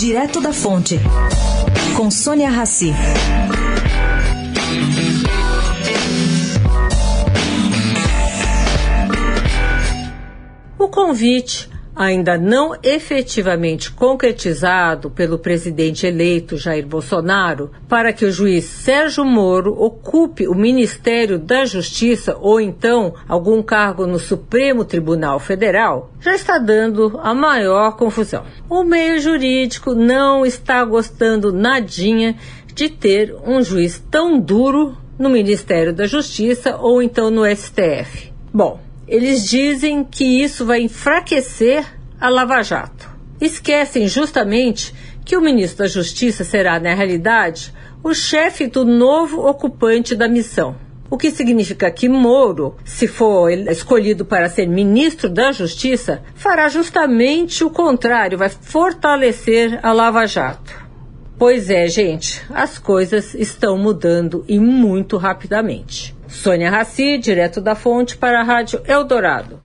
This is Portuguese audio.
Direto da Fonte, com Sônia Rassi. O convite ainda não efetivamente concretizado pelo presidente eleito Jair Bolsonaro para que o juiz Sérgio Moro ocupe o Ministério da Justiça ou então algum cargo no Supremo Tribunal Federal já está dando a maior confusão. O meio jurídico não está gostando nadinha de ter um juiz tão duro no Ministério da Justiça ou então no STF. Bom, eles dizem que isso vai enfraquecer a Lava Jato. Esquecem justamente que o ministro da Justiça será, na realidade, o chefe do novo ocupante da missão. O que significa que Moro, se for escolhido para ser ministro da Justiça, fará justamente o contrário, vai fortalecer a Lava Jato. Pois é, gente, as coisas estão mudando e muito rapidamente. Sônia Raci, direto da fonte para a Rádio Eldorado.